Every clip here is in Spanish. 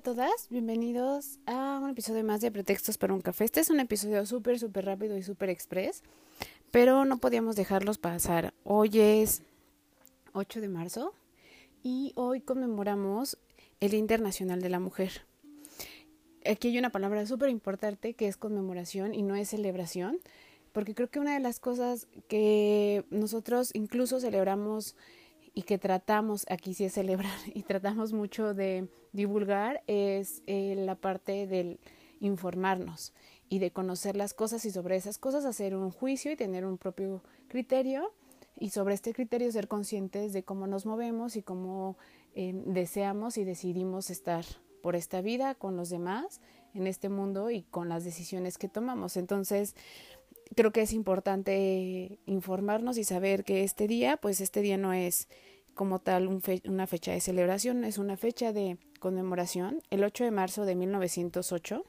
A todas, bienvenidos a un episodio más de Pretextos para un café. Este es un episodio súper, súper rápido y súper express, pero no podíamos dejarlos pasar. Hoy es 8 de marzo y hoy conmemoramos el Día Internacional de la Mujer. Aquí hay una palabra súper importante que es conmemoración y no es celebración, porque creo que una de las cosas que nosotros incluso celebramos y que tratamos, aquí sí es celebrar, y tratamos mucho de divulgar es eh, la parte del informarnos y de conocer las cosas y sobre esas cosas hacer un juicio y tener un propio criterio y sobre este criterio ser conscientes de cómo nos movemos y cómo eh, deseamos y decidimos estar por esta vida con los demás en este mundo y con las decisiones que tomamos. Entonces, creo que es importante informarnos y saber que este día, pues este día no es como tal una fecha de celebración, es una fecha de conmemoración. El 8 de marzo de 1908,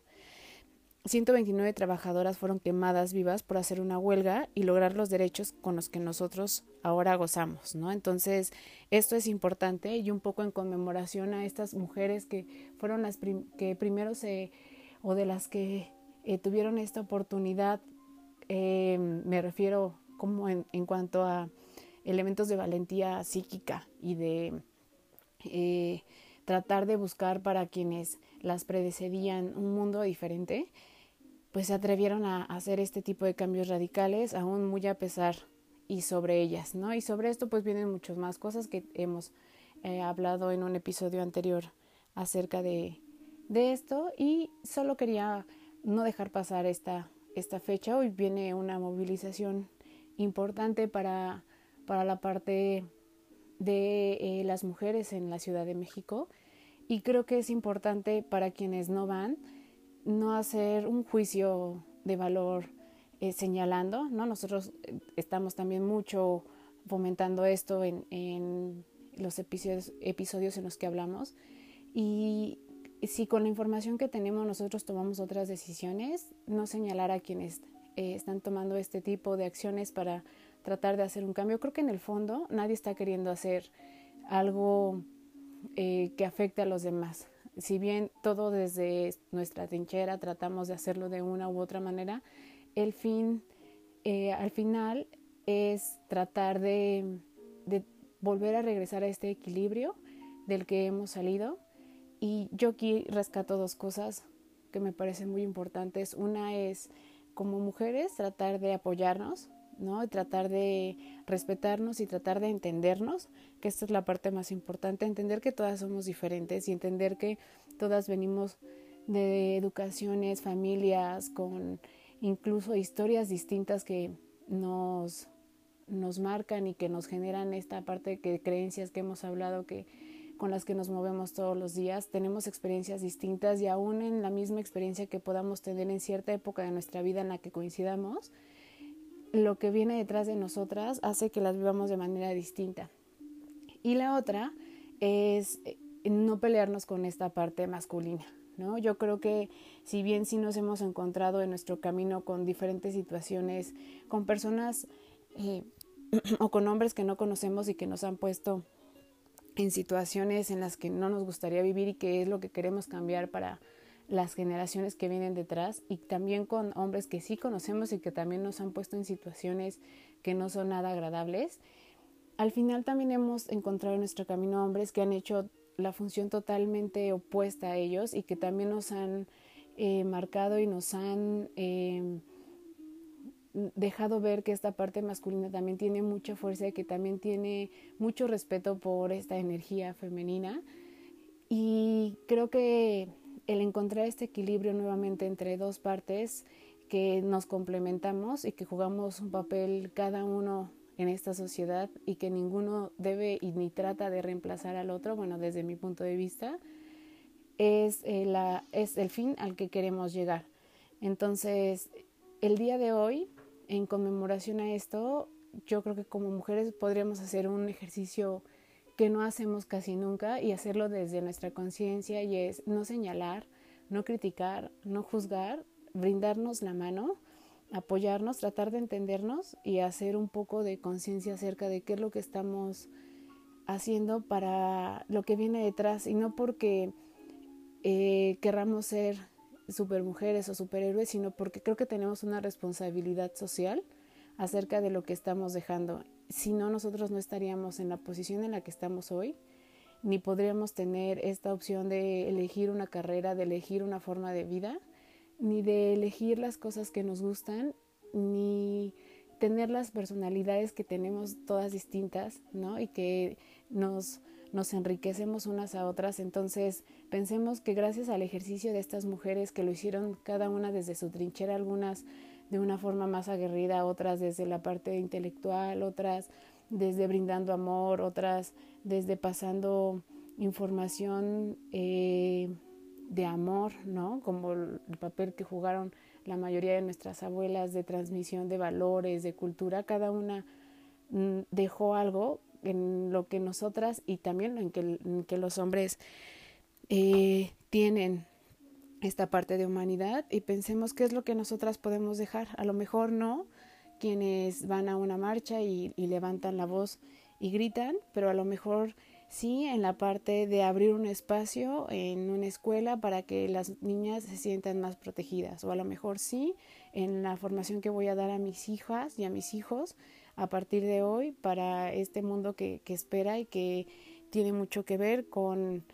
129 trabajadoras fueron quemadas vivas por hacer una huelga y lograr los derechos con los que nosotros ahora gozamos, ¿no? Entonces, esto es importante y un poco en conmemoración a estas mujeres que fueron las que primero se, o de las que eh, tuvieron esta oportunidad, eh, me refiero como en, cuanto a elementos de valentía psíquica y de eh, tratar de buscar para quienes las predecedían un mundo diferente, pues se atrevieron a hacer este tipo de cambios radicales, aún muy a pesar y sobre ellas, ¿no? Y sobre esto pues vienen muchas más cosas que hemos eh, hablado en un episodio anterior acerca de esto y solo quería no dejar pasar esta, esta fecha. Hoy viene una movilización importante para para la parte de eh, las mujeres en la Ciudad de México y creo que es importante para quienes no van no hacer un juicio de valor eh, señalando, ¿no? Nosotros eh, estamos también mucho fomentando esto en, en los episodios, episodios en los que hablamos y si con la información que tenemos nosotros tomamos otras decisiones, no señalar a quienes están tomando este tipo de acciones para tratar de hacer un cambio. Creo que en el fondo nadie está queriendo hacer algo eh, que afecte a los demás. Si bien todo desde nuestra trinchera tratamos de hacerlo de una u otra manera, el fin, eh, al final, es tratar de volver a regresar a este equilibrio del que hemos salido. Y yo aquí rescato dos cosas que me parecen muy importantes. Una es, como mujeres, tratar de apoyarnos, ¿no? tratar de respetarnos y tratar de entendernos, que esta es la parte más importante, entender que todas somos diferentes y entender que todas venimos de educaciones, familias, con incluso historias distintas que nos, nos marcan y que nos generan esta parte de creencias que hemos hablado que con las que nos movemos todos los días, tenemos experiencias distintas y aún en la misma experiencia que podamos tener en cierta época de nuestra vida en la que coincidamos, lo que viene detrás de nosotras hace que las vivamos de manera distinta. Y la otra es eh, no pelearnos con esta parte masculina. ¿no? Yo creo que si bien sí nos hemos encontrado en nuestro camino con diferentes situaciones, con personas eh, o con hombres que no conocemos y que nos han puesto en situaciones en las que no nos gustaría vivir y que es lo que queremos cambiar para las generaciones que vienen detrás y también con hombres que sí conocemos y que también nos han puesto en situaciones que no son nada agradables. Al final también hemos encontrado en nuestro camino hombres que han hecho la función totalmente opuesta a ellos y que también nos han eh, marcado y nos han em, dejado ver que esta parte masculina también tiene mucha fuerza y que también tiene mucho respeto por esta energía femenina. Y creo que el encontrar este equilibrio nuevamente entre dos partes que nos complementamos y que jugamos un papel cada uno en esta sociedad y que ninguno debe y ni trata de reemplazar al otro, bueno, desde mi punto de vista, es, eh, la, es el fin al que queremos llegar. Entonces, el día de hoy, en conmemoración a esto, yo creo que como mujeres podríamos hacer un ejercicio que no hacemos casi nunca y hacerlo desde nuestra conciencia y es no señalar, no criticar, no juzgar, brindarnos la mano, apoyarnos, tratar de entendernos y hacer un poco de conciencia acerca de qué es lo que estamos haciendo para lo que viene detrás y no porque eh, querramos ser supermujeres o superhéroes, sino porque creo que tenemos una responsabilidad social acerca de lo que estamos dejando. Si no, nosotros no estaríamos en la posición en la que estamos hoy, ni podríamos tener esta opción de elegir una carrera, de elegir una forma de vida, ni de elegir las cosas que nos gustan, ni tener las personalidades que tenemos todas distintas, ¿no? Y que nos, nos enriquecemos unas a otras. Entonces, pensemos que gracias al ejercicio de estas mujeres que lo hicieron cada una desde su trinchera, algunas de una forma más aguerrida, otras desde la parte intelectual, otras desde brindando amor, otras desde pasando información eh, de amor, ¿no? Como el papel que jugaron la mayoría de nuestras abuelas de transmisión de valores, de cultura, cada una mm, dejó algo en lo que nosotras y también en que, en que los hombres eh, tienen esta parte de humanidad y pensemos qué es lo que nosotras podemos dejar. A lo mejor no quienes van a una marcha y, levantan la voz y gritan, pero a lo mejor sí en la parte de abrir un espacio en una escuela para que las niñas se sientan más protegidas o a lo mejor sí en la formación que voy a dar a mis hijas y a mis hijos a partir de hoy para este mundo que, espera y que tiene mucho que ver con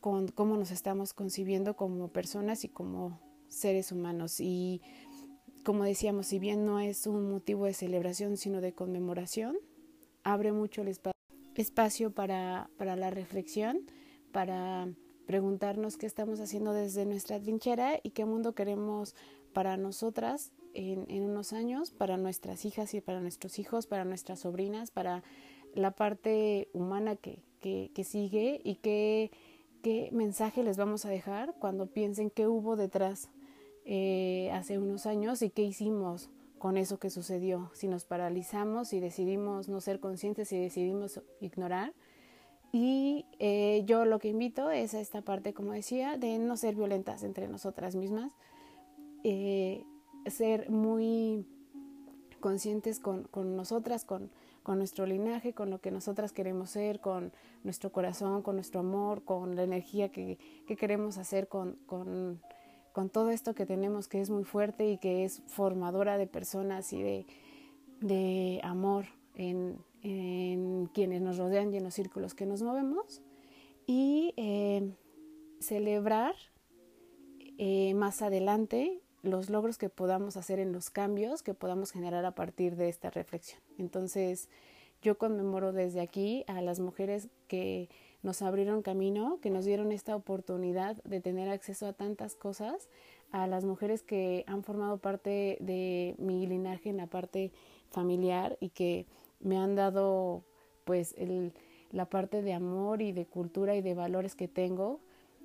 con cómo nos estamos concibiendo como personas y como seres humanos. Y como decíamos, si bien no es un motivo de celebración, sino de conmemoración, abre mucho el espacio para, para la reflexión, para preguntarnos qué estamos haciendo desde nuestra trinchera y qué mundo queremos para nosotras en, en, unos años, para nuestras hijas y para nuestros hijos, para nuestras sobrinas, para la parte humana que, que, que sigue y que qué mensaje les vamos a dejar cuando piensen qué hubo detrás eh, hace unos años y qué hicimos con eso que sucedió. Si nos paralizamos, si decidimos no ser conscientes, si decidimos ignorar. Y eh, yo lo que invito es a esta parte, como decía, de no ser violentas entre nosotras mismas, eh, ser muy conscientes con, con nosotras, con, con nuestro linaje, con lo que nosotras queremos ser, con nuestro corazón, con nuestro amor, con la energía que, queremos hacer, con, con, todo esto que tenemos que es muy fuerte y que es formadora de personas y de, de amor en, quienes nos rodean y en los círculos que nos movemos. Y eh, celebrar eh, más adelante los logros que podamos hacer en los cambios que podamos generar a partir de esta reflexión. Entonces, yo conmemoro desde aquí a las mujeres que nos abrieron camino, que nos dieron esta oportunidad de tener acceso a tantas cosas, a las mujeres que han formado parte de mi linaje en la parte familiar y que me han dado pues la parte de amor y de cultura y de valores que tengo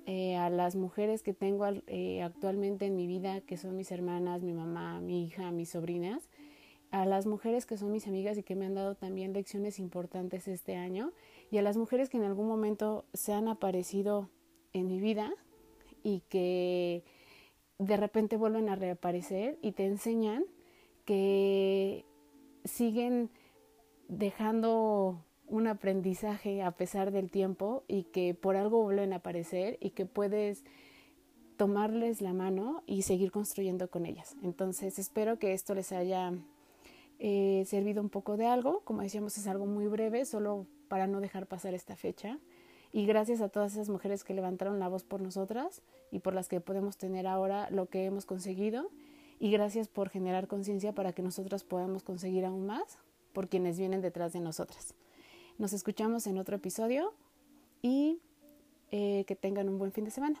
eh, a las mujeres que tengo eh, actualmente en mi vida, que son mis hermanas, mi mamá, mi hija, mis sobrinas, a las mujeres que son mis amigas y que me han dado también lecciones importantes este año, y a las mujeres que en algún momento se han aparecido en mi vida y que de repente vuelven a reaparecer y te enseñan que siguen dejando un aprendizaje a pesar del tiempo y que por algo vuelven a aparecer y que puedes tomarles la mano y seguir construyendo con ellas. Entonces espero que esto les haya eh, servido un poco de algo. Como decíamos, es algo muy breve, solo para no dejar pasar esta fecha. Y gracias a todas esas mujeres que levantaron la voz por nosotras y por las que podemos tener ahora lo que hemos conseguido. Y gracias por generar conciencia para que nosotras podamos conseguir aún más por quienes vienen detrás de nosotras. Nos escuchamos en otro episodio y eh, que tengan un buen fin de semana.